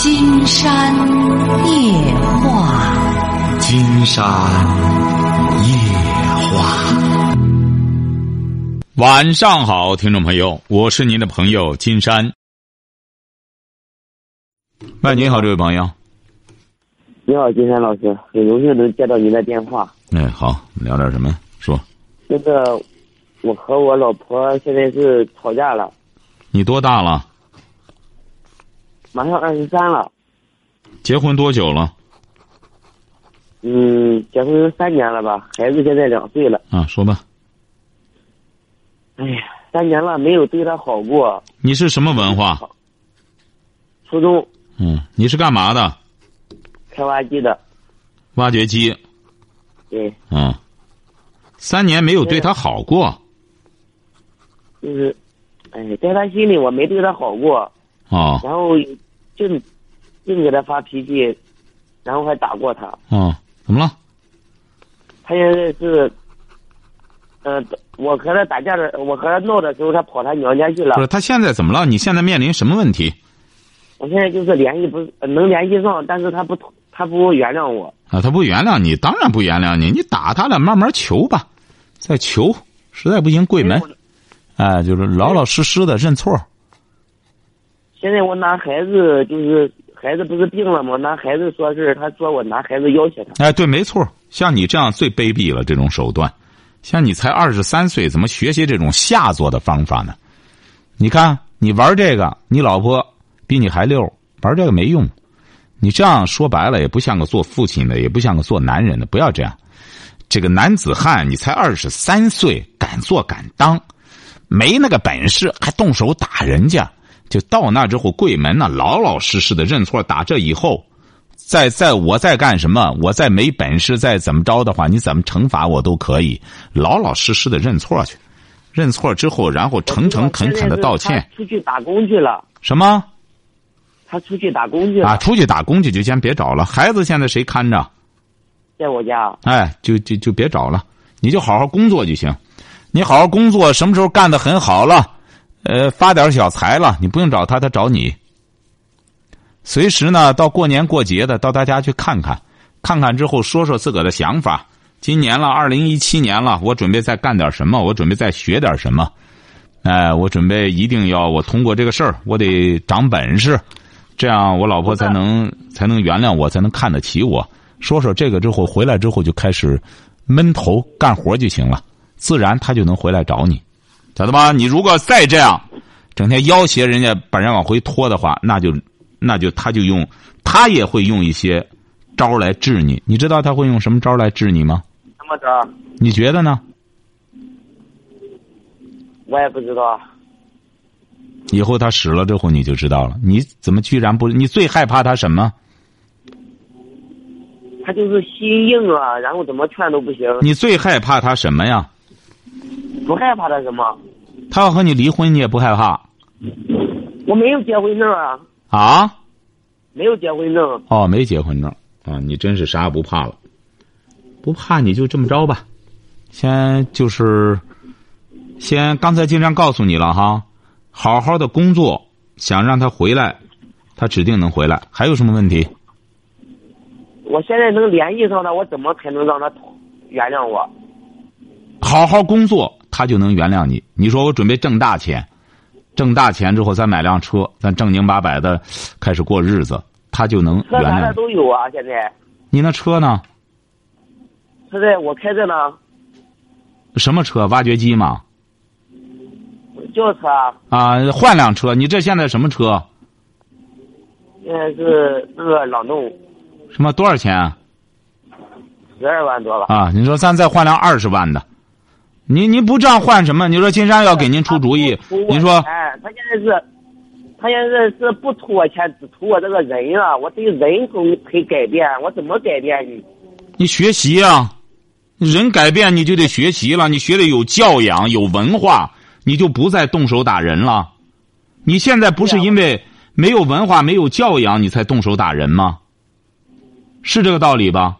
金山夜话，金山夜话。晚上好，听众朋友，我是您的朋友金山。喂，你好，这位朋友。你好，金山老师，很荣幸能接到您的电话。哎，好，聊点什么？说。那个，我和我老婆现在是吵架了。你多大了？马上二十三了。结婚多久了？嗯，结婚三年了吧，孩子现在两岁了。啊，说吧。哎呀，三年了，没有对他好过。你是什么文化？初中。嗯，你是干嘛的？开挖机的。挖掘机。对。嗯。三年没有对他好过。就是，哎，在他心里我没对他好过。哦。然后，就，净给他发脾气，然后还打过他。哦，怎么了？他现在是，呃，我和他打架的，我和他闹的时候，他跑他娘家去了。不是，他现在怎么了？你现在面临什么问题？我现在就是联系不能联系上，但是他不他不原谅我。啊，他不原谅你，当然不原谅你。你打他了，慢慢求吧，再求，实在不行跪门，哎，就是老老实实的认错。现在我拿孩子，就是孩子不是病了吗？拿孩子说事，他说我拿孩子要挟他。哎，对，没错。像你这样最卑鄙了，这种手段。像你才二十三岁，怎么学习这种下作的方法呢？你看，你玩这个，你老婆比你还溜，玩这个没用。你这样说白了，也不像个做父亲的，也不像个做男人的。不要这样。这个男子汉，你才二十三岁，敢做敢当，没那个本事还动手打人家。就到那之后柜门呢，老老实实的认错。打这以后，再再我再干什么，我再没本事，再怎么着的话，你怎么惩罚我都可以。老老实实的认错去，认错之后，然后诚诚恳恳的道歉。出去打工去了。什么？他出去打工去了。啊，出去打工去就先别找了。孩子现在谁看着？在我家。哎，就就就别找了，你就好好工作就行。你好好工作，什么时候干的很好了？呃，发点小财了，你不用找他，他找你。随时呢，到过年过节的，到他家去看看，看看之后说说自个的想法。今年了，二零一七年了，我准备再干点什么？我准备再学点什么？哎，我准备一定要我通过这个事儿，我得长本事，这样我老婆才能才能原谅我，才能看得起我。说说这个之后，回来之后就开始闷头干活就行了，自然他就能回来找你。晓得吧？你如果再这样，整天要挟人家，把人往回拖的话，那就，那就他就用，他也会用一些招来治你。你知道他会用什么招来治你吗？什么招？你觉得呢？我也不知道。以后他使了之后，你就知道了。你怎么居然不？你最害怕他什么？他就是心硬啊，然后怎么劝都不行。你最害怕他什么呀？不害怕他什么？他要和你离婚，你也不害怕？我没有结婚证啊。啊？没有结婚证。哦，没结婚证啊！你真是啥也不怕了。不怕你就这么着吧。先就是，先刚才经常告诉你了哈，好好的工作，想让他回来，他指定能回来。还有什么问题？我现在能联系上他，我怎么才能让他原谅我？好好工作，他就能原谅你。你说我准备挣大钱，挣大钱之后再买辆车，咱正经八百的开始过日子，他就能原谅。车都有啊，现在。你那车呢？现在我开着呢。什么车？挖掘机吗？轿车。啊，换辆车。你这现在什么车？现在是那个朗动。什么？多少钱？十二万多吧。啊，你说咱再换辆二十万的。你你不这样换什么？你说金山要给您出主意，你说？哎，他现在是，他现在是不图我钱，只图我这个人啊！我对人可可以改变，我怎么改变呢？你学习啊，人改变你就得学习了，你学的有教养、有文化，你就不再动手打人了。你现在不是因为没有文化、没有教养，你才动手打人吗？是这个道理吧？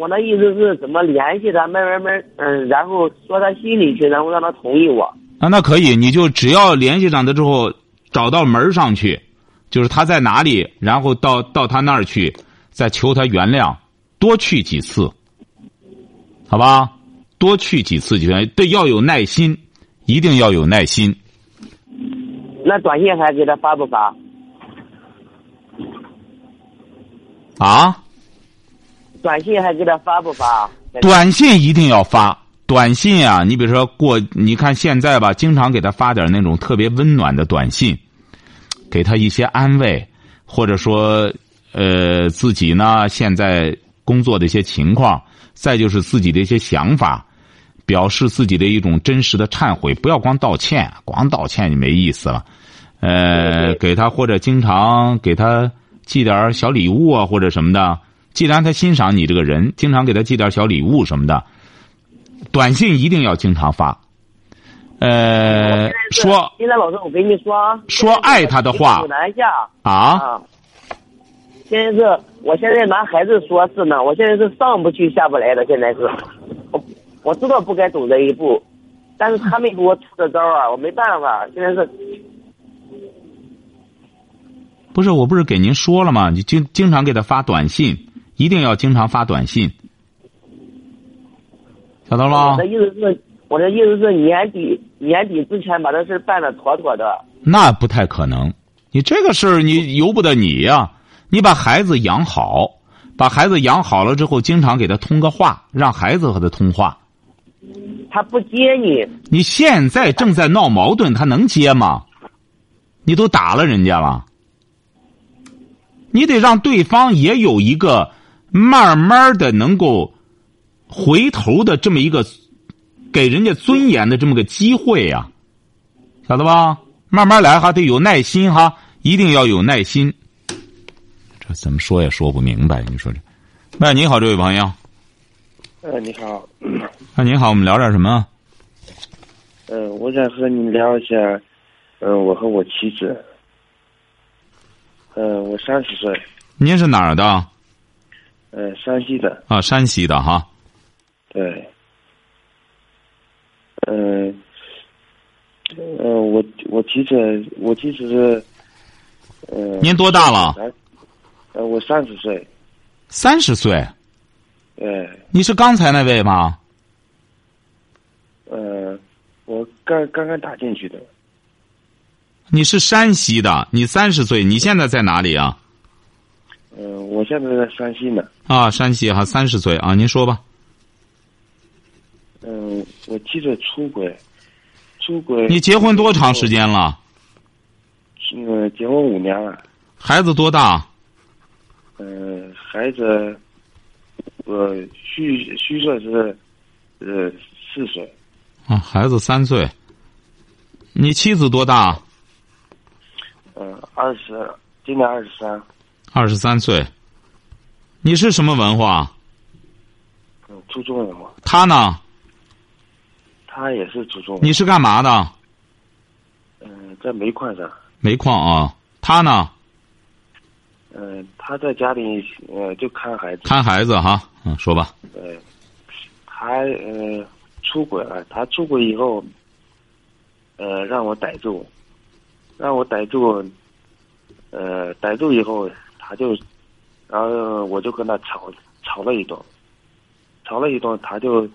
我那意思是怎么联系他，慢慢慢，嗯，然后说他心里去，然后让他同意我。啊，那可以，你就只要联系上他之后，找到门上去，就是他在哪里，然后到到他那儿去，再求他原谅，多去几次，好吧？多去几次就行。对，要有耐心，一定要有耐心。那短信还给他发不发？啊？短信还给他发不发？短信一定要发。短信啊，你比如说过，你看现在吧，经常给他发点那种特别温暖的短信，给他一些安慰，或者说，呃，自己呢现在工作的一些情况，再就是自己的一些想法，表示自己的一种真实的忏悔。不要光道歉，光道歉就没意思了。呃，给他或者经常给他寄点小礼物啊，或者什么的。既然他欣赏你这个人，经常给他寄点小礼物什么的。短信一定要经常发，呃，说。现在老师，我跟你说。说爱他的话。南下。啊。现在是，我现在拿孩子说事呢，我现在是上不去下不来的，现在是，我我知道不该走这一步，但是他没给我出的招啊，我没办法，现在是。不是，我不是给您说了吗？你经经常给他发短信，一定要经常发短信。晓得吗？我的意思是，我的意思是年底年底之前把这事办的妥妥的。那不太可能，你这个事儿你由不得你呀。你把孩子养好，把孩子养好了之后，经常给他通个话，让孩子和他通话。他不接你。你现在正在闹矛盾，他能接吗？你都打了人家了，你得让对方也有一个慢慢的能够。回头的这么一个给人家尊严的这么个机会呀，晓得吧？慢慢来哈，得有耐心哈，一定要有耐心。这怎么说也说不明白，你说这？喂，你好，这位朋友。呃，你好。那 你好，我们聊点什么？呃，我想和你聊一下，呃，我和我妻子。呃，我三十岁。您是哪儿的？呃，山西的。啊，山西的哈。对，嗯，呃，我我其实我其实是，呃，您多大了？呃，我三十岁。三十岁。对。你是刚才那位吗？呃，我刚刚刚打进去的。你是山西的，你三十岁，你现在在哪里啊？嗯，我现在在山西呢。啊，山西哈，三十岁啊，您说吧。嗯，我记得出轨，出轨。你结婚多长时间了？嗯，结婚五年了。孩子多大？嗯，孩子，我，虚虚岁是，呃，四岁。啊，孩子三岁。你妻子多大？嗯，二十，今年二十三。二十三岁。你是什么文化？嗯，初中文化。他呢？他也是初中。你是干嘛的？嗯，在煤矿上。煤矿啊，他呢？嗯，他在家里呃，就看孩子。看孩子哈，嗯，说吧。对，他呃出轨了。他出轨以后，呃，让我逮住，让我逮住，呃，逮住以后，他就，然后我就跟他吵吵了一顿，吵了一顿，他就。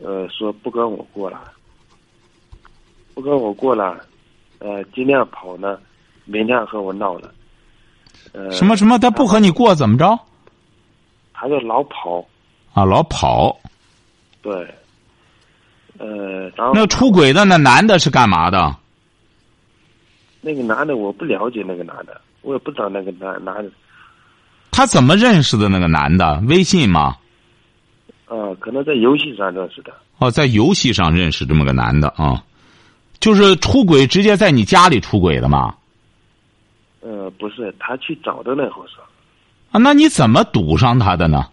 呃，说不跟我过了，不跟我过了，呃，今天跑呢，明天和我闹了，呃，什么什么？他不和你过怎么着？他就老跑，啊，老跑，对，呃，然后那出轨的那男的是干嘛的？那个男的我不了解，那个男的我也不知道那个男男的。他怎么认识的那个男的？微信吗？呃，可能在游戏上认识的。哦，在游戏上认识这么个男的啊，就是出轨，直接在你家里出轨的吗？呃，不是，他去找的那会是。啊，那你怎么堵上他的呢？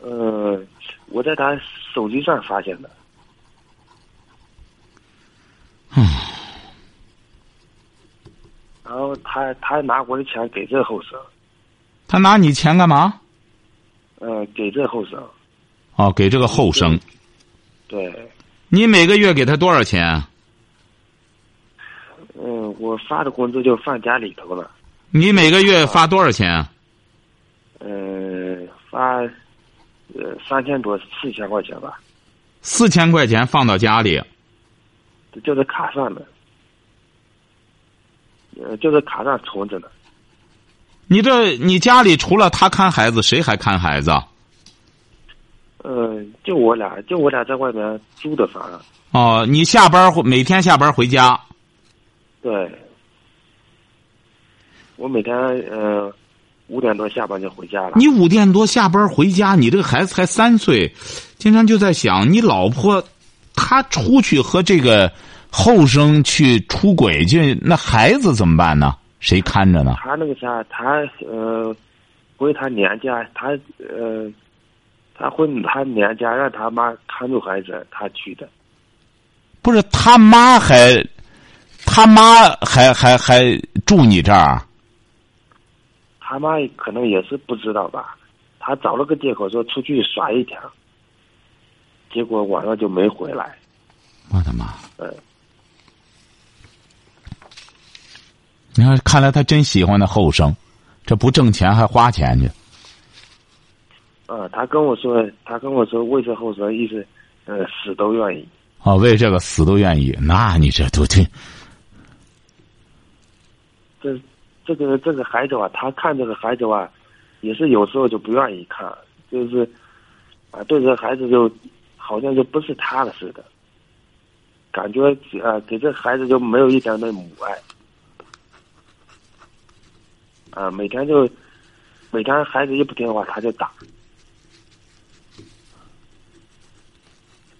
呃，我在他手机上发现的。嗯。然后他他拿我的钱给这后生。他拿你钱干嘛？呃，给这后生，哦，给这个后生，对，你每个月给他多少钱？嗯，我发的工资就放家里头了。你每个月发多少钱啊？嗯，发呃三千多四千块钱吧，四千块钱放到家里，就在卡上的，呃，就是卡上存着呢。你这你家里除了他看孩子，谁还看孩子啊？嗯，就我俩，就我俩在外面租的房。哦，你下班回每天下班回家，对，我每天呃五点多下班就回家了。你五点多下班回家，你这个孩子才三岁，经常就在想，你老婆她出去和这个后生去出轨去，那孩子怎么办呢？谁看着呢？他那个啥，他呃回他娘家，他呃他回他娘家，让他妈看住孩子，他去的。不是他妈还，他妈还还还住你这儿？他妈可能也是不知道吧，他找了个借口说出去耍一天，结果晚上就没回来。我的妈！嗯，你看，看来他真喜欢那后生，这不挣钱还花钱去。啊，他跟我说，他跟我说，为这后生，意思呃死都愿意。哦，为这个死都愿意，那你这都这这这个这个孩子吧，他看这个孩子吧，也是有时候就不愿意看，就是啊，对这个孩子就好像就不是他的似的，感觉啊，给这孩子就没有一点那母爱啊，每天就每天孩子一不听话他就打，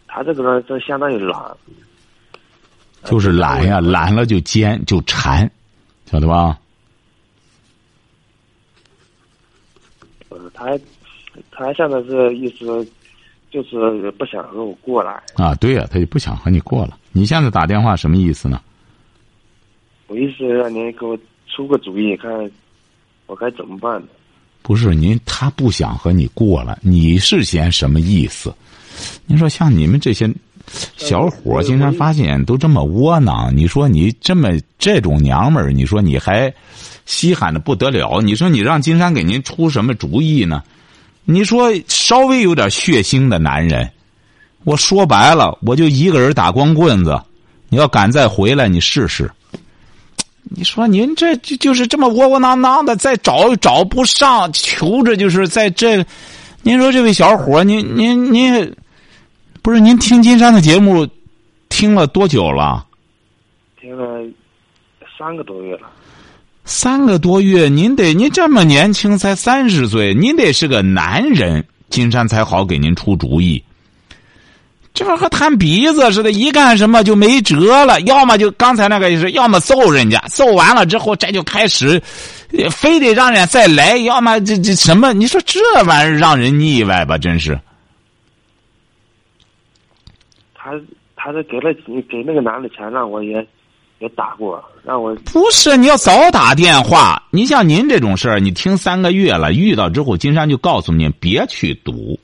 他这个呢，这相当于懒，就是懒呀，懒了就奸就馋，晓得吧？呃，他他现在是意思就是不想和我过来。啊，对呀、他就不想和你过了。你现在打电话什么意思呢？我意思让您给我出个主意，看我该怎么办呢？不是您，他不想和你过了，你是嫌什么意思？你说像你们这些小伙儿，经常发现都这么窝囊。你说你这么这种娘们儿，你说你还稀罕的不得了。你说你让金山给您出什么主意呢？你说稍微有点血腥的男人，我说白了，我就一个人打光棍子。你要敢再回来，你试试。你说您这就就是这么窝窝囊囊的，再找找不上，求着就是在这。您说这位小伙，您您您，不是您听金山的节目听了多久了？听了三个多月了，三个多月，您得您这么年轻，才三十岁，您得是个男人，金山才好给您出主意。这和弹鼻子似的，一干什么就没辙了，要么就刚才那个是，要么揍人家，揍完了之后这就开始，呃非得让人家再来，要么这这什么？你说这玩意儿让人腻歪吧？真是。他他是给了给那个男的钱，让我也也打过，让我不是，你要早打电话。你像您这种事儿，你听三个月了，遇到之后，金山就告诉你别去赌，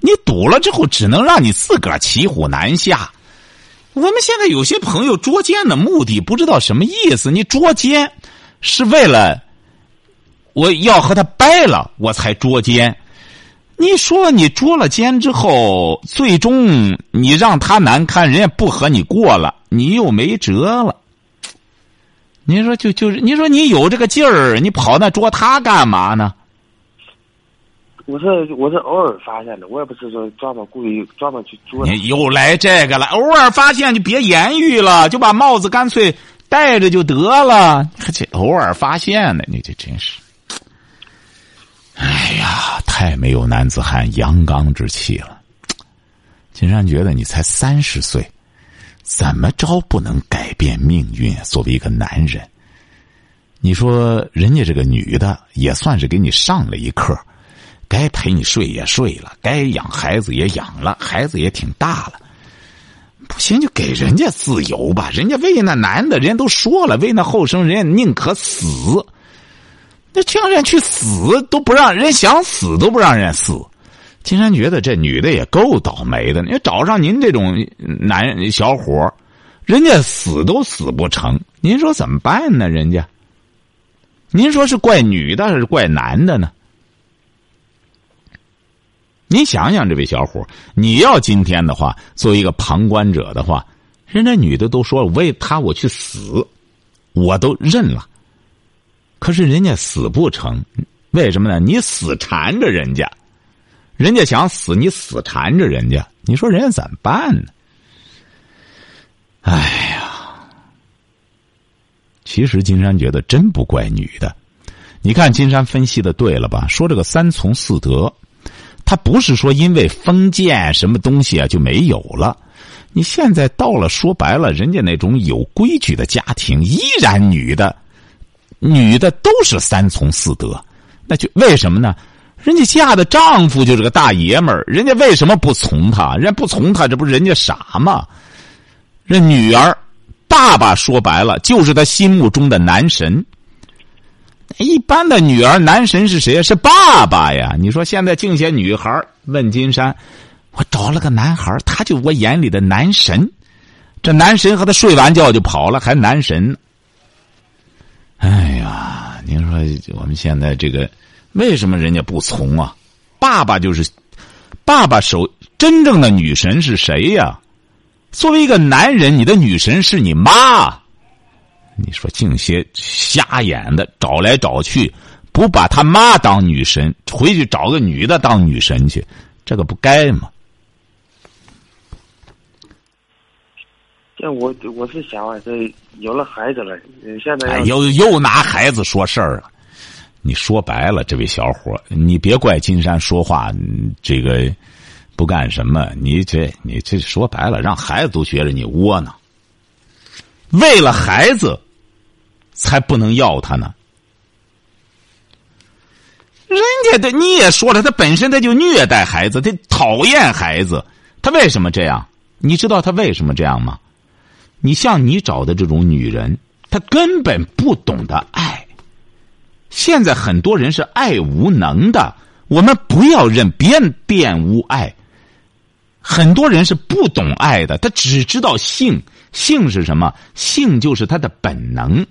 你赌了之后，只能让你自个儿骑虎难下。我们现在有些朋友捉奸的目的不知道什么意思，你捉奸是为了我要和他掰了，我才捉奸。你说你捉了奸之后，最终你让他难堪，人家不和你过了，你又没辙了。你说就就是，你说你有这个劲儿，你跑那捉他干嘛呢？我是我是偶尔发现的，我也不是说专门故意专门去捉。你又来这个了，偶尔发现就别言语了，就把帽子干脆戴着就得了。你这偶尔发现的，你这真是，哎呀，太没有男子汉阳刚之气了。金山觉得你才三十岁，怎么着不能改变命运？作为一个男人，你说人家这个女的也算是给你上了一课。该陪你睡也睡了，该养孩子也养了，孩子也挺大了。不行就给人家自由吧，人家为那男的，人家都说了，为那后生，人家宁可死。那这样人去死都不让人想死都不让人死。金山觉得这女的也够倒霉的，你找上您这种男小伙人家死都死不成，您说怎么办呢？人家，您说是怪女的还是怪男的呢？你想想，这位小伙，你要今天的话，作为一个旁观者的话，人家女的都说为他我去死，我都认了。可是人家死不成，为什么呢？你死缠着人家，人家想死，你死缠着人家，你说人家怎么办呢？哎呀，其实金山觉得真不怪女的。你看金山分析的对了吧？说这个三从四德。他不是说因为封建什么东西啊就没有了，你现在到了说白了，人家那种有规矩的家庭，依然女的，女的都是三从四德，那就为什么呢？人家嫁的丈夫就是个大爷们儿，人家为什么不从他？人家不从他，这不是人家傻吗？这女儿，爸爸说白了就是他心目中的男神。一般的女儿男神是谁？是爸爸呀！你说现在净些女孩问金山：“我找了个男孩，他就我眼里的男神。这男神和他睡完觉就跑了，还男神？哎呀，您说我们现在这个为什么人家不从啊？爸爸就是爸爸，手真正的女神是谁呀？作为一个男人，你的女神是你妈。”你说净些瞎眼的，找来找去，不把他妈当女神，回去找个女的当女神去，这个不该吗？这我我是想啊，这有了孩子了，现在又又拿孩子说事儿了。你说白了，这位小伙，你别怪金山说话这个不干什么。你这你这说白了，让孩子都觉得你窝囊。为了孩子。才不能要他呢！人家的你也说了，他本身他就虐待孩子，他讨厌孩子，他为什么这样？你知道他为什么这样吗？你像你找的这种女人，她根本不懂得爱。现在很多人是爱无能的，我们不要认别人玷污爱。很多人是不懂爱的，他只知道性，性是什么？性就是他的本能。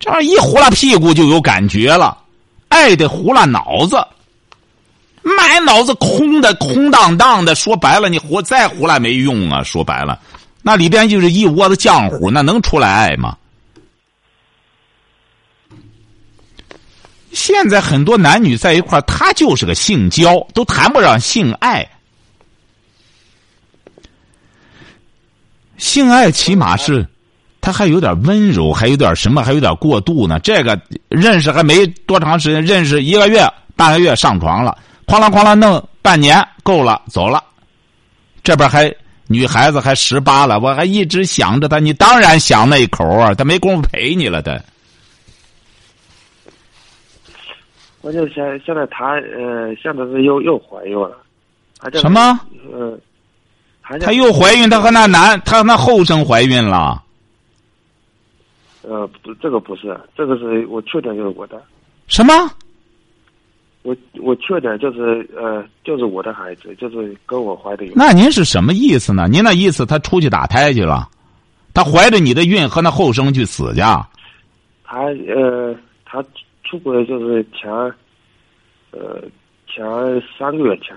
这样一呼啦屁股就有感觉了，爱的呼啦脑子，满脑子空的空荡荡的。说白了，你活再呼啦没用啊！说白了，那里边就是一窝子浆糊，那能出来爱吗？现在很多男女在一块他就是个性交，都谈不上性爱。性爱起码是。他还有点温柔，还有点什么，还有点过度呢。这个认识还没多长时间，认识一个月、半个月上床了，哐啷哐啷弄半年够了，走了。这边还女孩子还十八了，我还一直想着他，你当然想那一口啊，他没工夫陪你了，他。我就现现在他呃，现在是又又怀孕了，什么？呃，他又怀孕，他和那男，他和那后生怀孕了。呃，不，这个不是，这个是我缺点就是我的。什么？我我缺点就是呃，就是我的孩子，就是跟我怀的。那您是什么意思呢？您那意思他出去打胎去了，他怀着你的孕和那后生去死去？他呃，他出轨就是前，呃，前三个月前。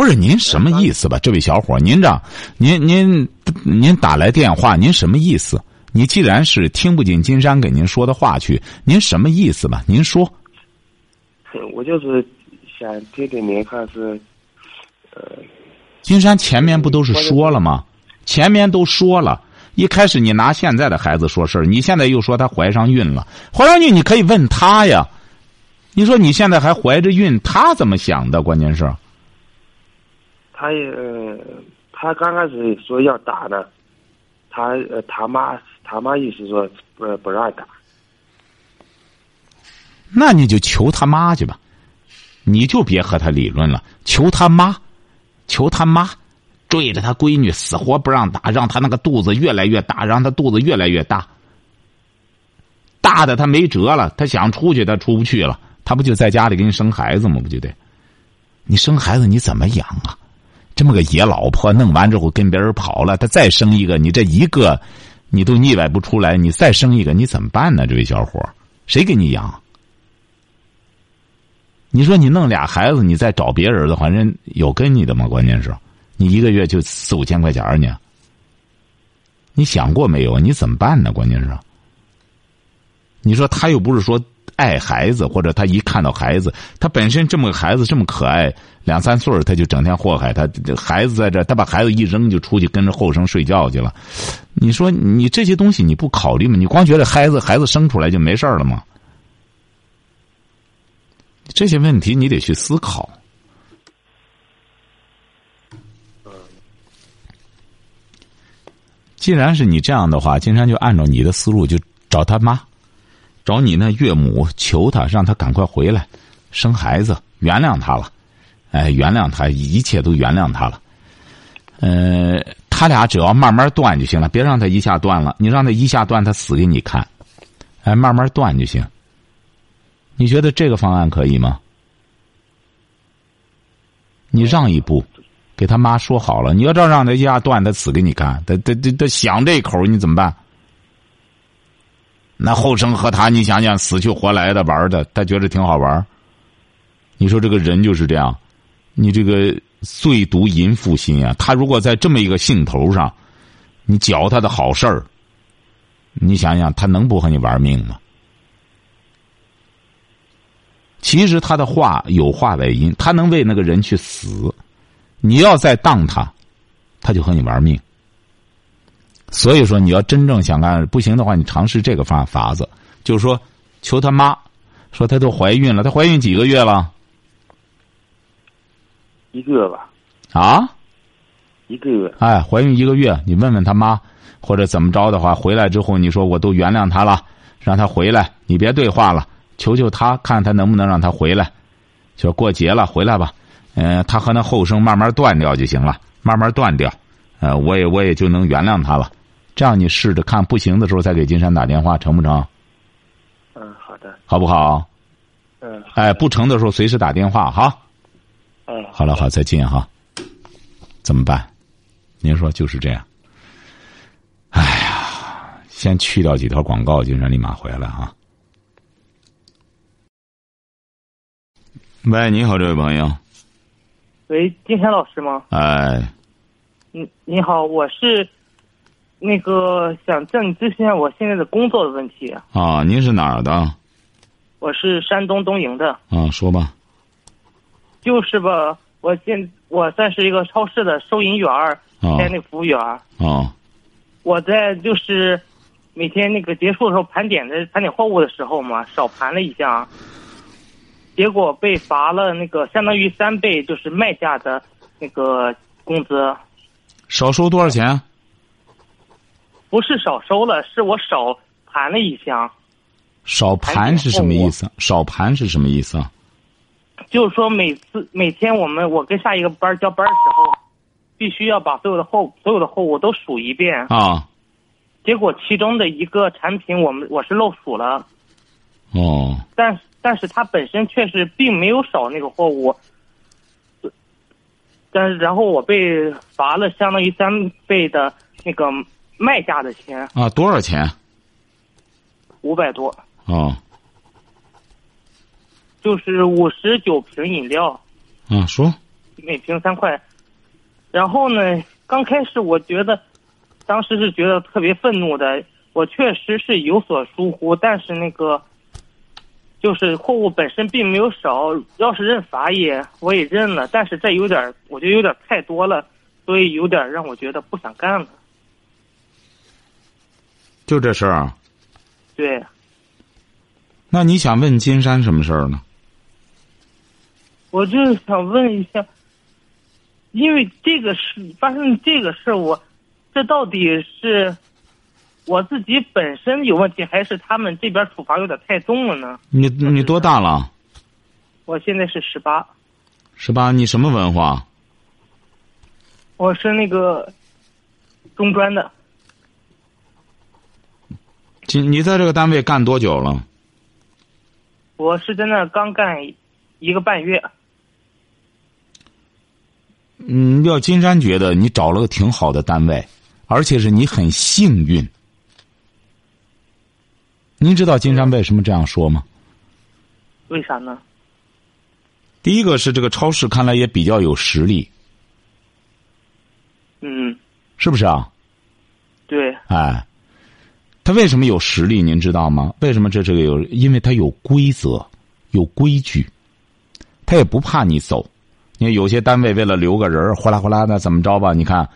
不是您什么意思吧，这位小伙？您这，您您您打来电话，您什么意思？你既然是听不进金山给您说的话去，您什么意思吧？您说。我就是想听听您看是，呃，金山前面不都是说了吗？前面都说了，一开始你拿现在的孩子说事儿，你现在又说她怀上孕了，怀上孕你可以问他呀。你说你现在还怀着孕，他怎么想的？关键是。他也，他刚开始说要打的，他他妈他妈意思说不不让打。那你就求他妈去吧，你就别和他理论了，求他妈，求他妈，追着他闺女死活不让打，让他那个肚子越来越大，让他肚子越来越大，大的他没辙了，他想出去他出不去了，他不就在家里给你生孩子吗？不就得，你生孩子你怎么养啊？这么个野老婆，弄完之后跟别人跑了，他再生一个，你这一个，你都腻歪不出来，你再生一个，你怎么办呢？这位小伙，谁给你养？你说你弄俩孩子，你再找别人的话，人有跟你的吗？关键是，你一个月就四五千块钱呢。你想过没有？你怎么办呢？关键是，你说他又不是说爱孩子，或者他一看到孩子，他本身这么个孩子这么可爱，两三岁他就整天祸害他。孩子在这，他把孩子一扔就出去跟着后生睡觉去了。你说你这些东西你不考虑吗？你光觉得孩子孩子生出来就没事了吗？这些问题你得去思考。既然是你这样的话，金山就按照你的思路，就找他妈，找你那岳母，求他，让他赶快回来，生孩子，原谅他了，哎，原谅他，一切都原谅他了。呃，他俩只要慢慢断就行了，别让他一下断了。你让他一下断，他死给你看。哎，慢慢断就行。你觉得这个方案可以吗？你让一步，给他妈说好了。你要这样让他一下断，他死给你看。他他他他想这口，你怎么办？那后生和他，你想想，死去活来的玩的，他觉得挺好玩。你说这个人就是这样，你这个最毒淫妇心啊！他如果在这么一个兴头上，你搅他的好事儿，你想想，他能不和你玩命吗？其实他的话有话外音，他能为那个人去死。你要再当他，他就和你玩命。所以说，你要真正想干不行的话，你尝试这个方法子，就是说，求他妈，说她都怀孕了，她怀孕几个月了？一个月吧。啊？一个月。哎，怀孕一个月，你问问他妈，或者怎么着的话，回来之后你说我都原谅他了，让他回来，你别对话了。求求他，看他能不能让他回来，就过节了，回来吧。嗯，他和那后生慢慢断掉就行了，慢慢断掉。呃，我也我也就能原谅他了。这样你试着看，不行的时候再给金山打电话，成不成？嗯，好的。好不好？嗯。哎，不成的时候随时打电话哈。嗯。好了，好，再见哈。怎么办？您说就是这样。哎呀，先去掉几条广告，金山立马回来啊。喂，你好，这位朋友。喂，金山老师吗？哎，你你好，我是那个想向你咨询一下我现在的工作的问题。啊，您是哪儿的？我是山东东营的。啊，说吧。就是吧，我现我算是一个超市的收银员儿，兼那服务员儿。啊。我在就是每天那个结束的时候盘点的盘点货物的时候嘛，少盘了一项。结果被罚了那个相当于三倍，就是卖价的那个工资。少收多少钱？不是少收了，是我少盘了一箱。少盘是什么意思？少盘是什么意思啊？就是说每次每天我们我跟下一个班交班的时候，必须要把所有的货所有的货物都数一遍。啊。结果其中的一个产品，我们我是漏数了。哦。但。但是它本身确实并没有少那个货物，但是然后我被罚了相当于三倍的那个卖价的钱啊，多少钱？五百多。哦。就是五十九瓶饮料。啊，说。每瓶三块，然后呢？刚开始我觉得，当时是觉得特别愤怒的。我确实是有所疏忽，但是那个。就是货物本身并没有少，要是认罚也我也认了，但是这有点，我觉得有点太多了，所以有点让我觉得不想干了。就这事儿。对。那你想问金山什么事儿呢？我就是想问一下，因为这个事发生这个事我这到底是？我自己本身有问题，还是他们这边处罚有点太重了呢？你你多大了？我现在是十八。十八，你什么文化？我是那个中专的。你你在这个单位干多久了？我是在那刚干一个半月。嗯，廖金山觉得你找了个挺好的单位，而且是你很幸运。您知道金山为什么这样说吗？为啥呢？第一个是这个超市看来也比较有实力，嗯，是不是啊？对，哎，他为什么有实力？您知道吗？为什么这这个有？因为他有规则，有规矩，他也不怕你走。你看有些单位为了留个人哗啦哗啦的怎么着吧？你看，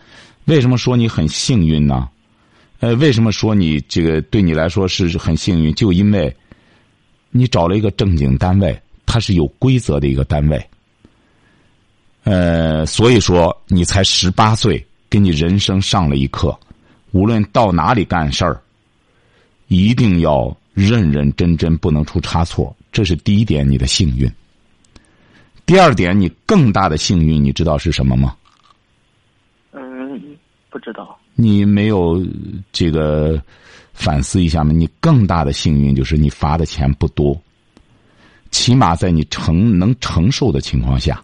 为什么说你很幸运呢？呃，为什么说你这个对你来说是很幸运？就因为，你找了一个正经单位，它是有规则的一个单位。呃，所以说你才十八岁，给你人生上了一课。无论到哪里干事儿，一定要认认真真，不能出差错。这是第一点，你的幸运。第二点，你更大的幸运，你知道是什么吗？嗯，不知道。你没有这个反思一下吗？你更大的幸运就是你罚的钱不多，起码在你承能承受的情况下，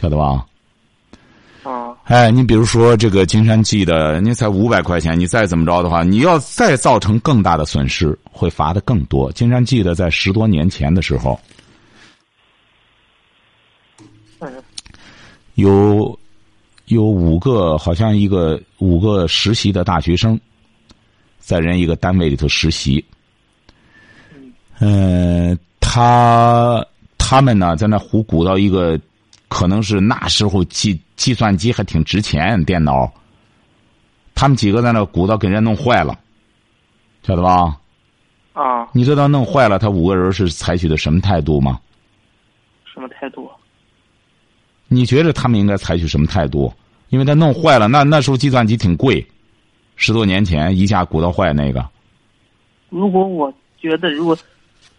晓得吧？啊，哎，你比如说这个金山记的，你才五百块钱，你再怎么着的话，你要再造成更大的损失，会罚的更多。金山记得在十多年前的时候，嗯有有五个，好像一个五个实习的大学生，在人一个单位里头实习。嗯，他他们呢，在那胡鼓捣一个，可能是那时候计计算机还挺值钱，电脑。他们几个在那鼓捣，给人弄坏了，晓得吧？啊，你知道弄坏了，他五个人是采取的什么态度吗？什么态度？你觉得他们应该采取什么态度？因为他弄坏了，那那时候计算机挺贵，十多年前一下鼓捣坏那个。如果我觉得，如果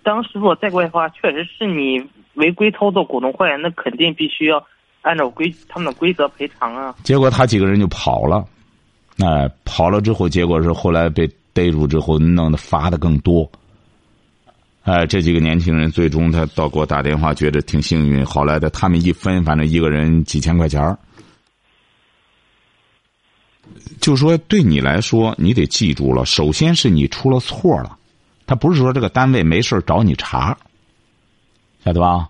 当时如果再怪的话，确实是你违规操作股东坏，那肯定必须要按照规他们的规则赔偿啊。结果他几个人就跑了，哎，跑了之后，结果是后来被逮住之后，弄得罚的更多。哎，这几个年轻人最终他倒给我打电话，觉得挺幸运。好来的，他们一分，反正一个人几千块钱儿。就说对你来说，你得记住了，首先是你出了错了，他不是说这个单位没事找你茬，晓得吧？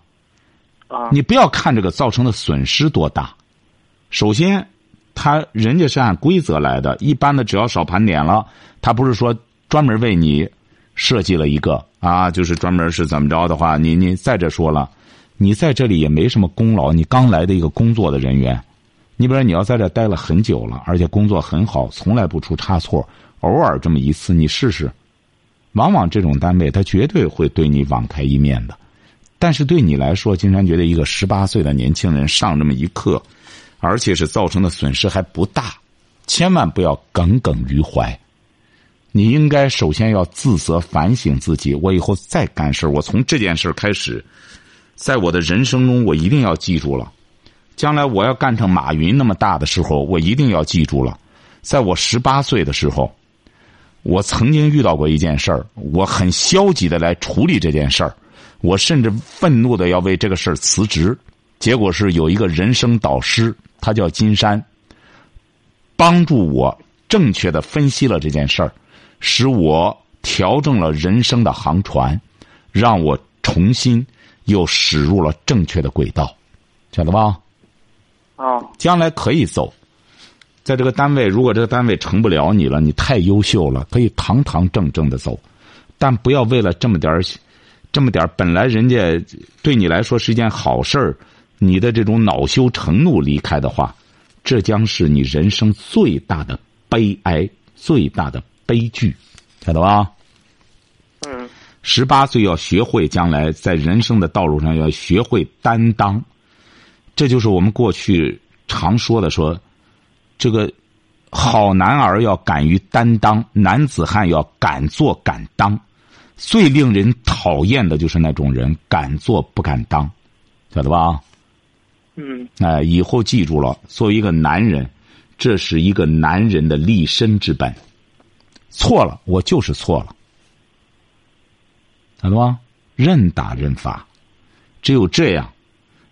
啊，你不要看这个造成的损失多大，首先，他人家是按规则来的，一般的只要少盘点了，他不是说专门为你设计了一个啊，就是专门是怎么着的话，你你再者说了，你在这里也没什么功劳，你刚来的一个工作的人员，你比如说你要在这待了很久了，而且工作很好，从来不出差错，偶尔这么一次你试试，往往这种单位他绝对会对你网开一面的。但是对你来说，金山觉得一个十八岁的年轻人上这么一课，而且是造成的损失还不大，千万不要耿耿于怀。你应该首先要自责反省自己，我以后再干事我从这件事开始，在我的人生中，我一定要记住了。将来我要干成马云那么大的时候，我一定要记住了。在我十八岁的时候，我曾经遇到过一件事儿，我很消极的来处理这件事儿。我甚至愤怒的要为这个事儿辞职，结果是有一个人生导师，他叫金山，帮助我正确的分析了这件事儿，使我调整了人生的航船，让我重新又驶入了正确的轨道，晓得吧？啊，将来可以走，在这个单位，如果这个单位成不了你了，你太优秀了，可以堂堂正正的走，但不要为了这么点儿。这么点本来人家对你来说是一件好事儿，你的这种恼羞成怒离开的话，这将是你人生最大的悲哀，最大的悲剧，晓得吧？嗯，十八岁要学会将来在人生的道路上要学会担当，这就是我们过去常说的说，这个好男儿要敢于担当，男子汉要敢做敢当。最令人讨厌的就是那种人敢做不敢当，晓得吧？嗯，哎，以后记住了，作为一个男人，这是一个男人的立身之本。错了，我就是错了，晓得吧？认打认罚，只有这样，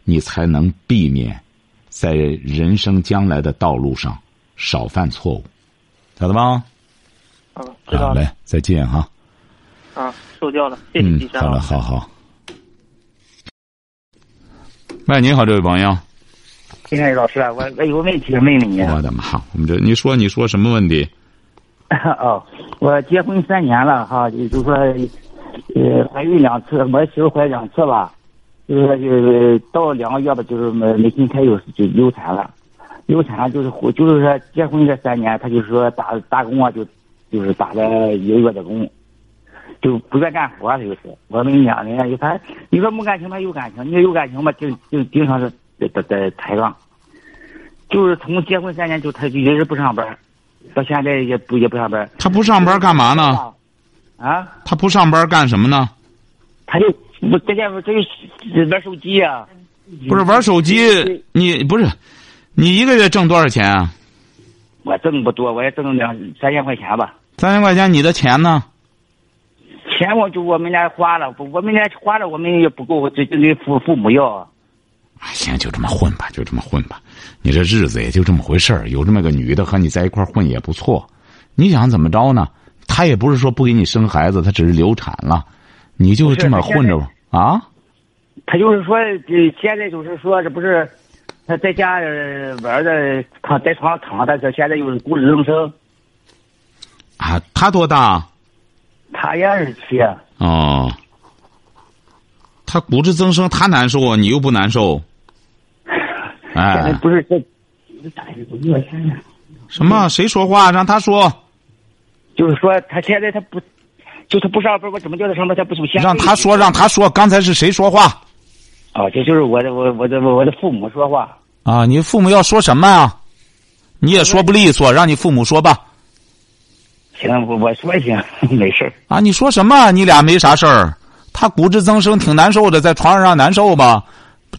你才能避免在人生将来的道路上少犯错误，晓得吧？好，知道了好嘞，再见哈。啊，受教了，谢谢嗯金，山好了，好好。喂，你好，这位朋友。金山老师啊，我我有个问题问问你。我的妈！我们这你说你说什么问题？哦，我结婚三年了哈，也就是说，呃，怀孕两次，我媳妇怀两次吧，就是说就是到两个月吧，就是没没心开有就流产了，流产就是就是说结婚这三年，他就是说打打工啊，就就是打了一个月的工，就不愿干活，他就是我们两人有他，你说没感情，他有感情，你说有感情吧，就就经常是在在在抬杠，就是从结婚三年就他就一直不上班，到现在也不也不上班。他不上班干嘛呢？啊，他不上班干什么呢？他就我在家这就玩手机呀、不是玩手机，你不是，你一个月挣多少钱啊？我挣不多，我也挣两三千块钱吧。三千块钱，你的钱呢？钱我就我们家花了，不我们家花了，我们也不够，就就给父父母要。哎，行，就这么混吧，就这么混吧。你这日子也就这么回事儿。有这么个女的和你在一块儿混也不错。你想怎么着呢？她也不是说不给你生孩子，她只是流产了，你就这么混着吧啊？她就是说，这现在就是说，这不是她在家呃玩的，躺在床上躺着，这现在又是骨质增生，啊，她多大？他也二十七。哦，他骨质增生，他难受啊，你又不难受。现在哎，不是这，打一个月钱呢。什么？谁说话？让他说，就是说他现在他不，就他不上班，我怎么叫他上班？他不出现。让他说，让他说。刚才是谁说话？哦，这就是我的我我的我的父母说话。啊，你父母要说什么啊？你也说不利索，让你父母说吧。行，我我说行，没事儿啊，你说什么？你俩没啥事儿。他骨质增生挺难受的，在床上让难受吧？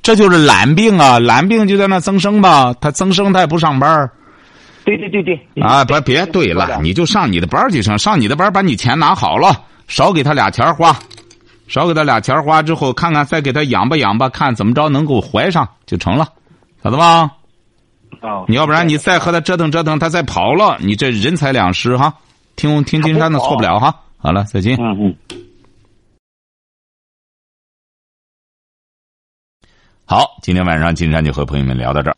这就是懒病啊，懒病就在那增生吧。他增生，他也不上班儿对对对对。啊！别别对了，你就上你的班儿就行，上你的班儿把你钱拿好了，少给他俩钱花，少给他俩钱花之后，看看再给他养吧养吧，看怎么着能够怀上就成了，晓得吧？哦，你要不然你再和他折腾折腾，他再跑了，你这人财两失哈。听听金山的错不了哈。好了，再见。嗯嗯。好，今天晚上金山就和朋友们聊到这儿。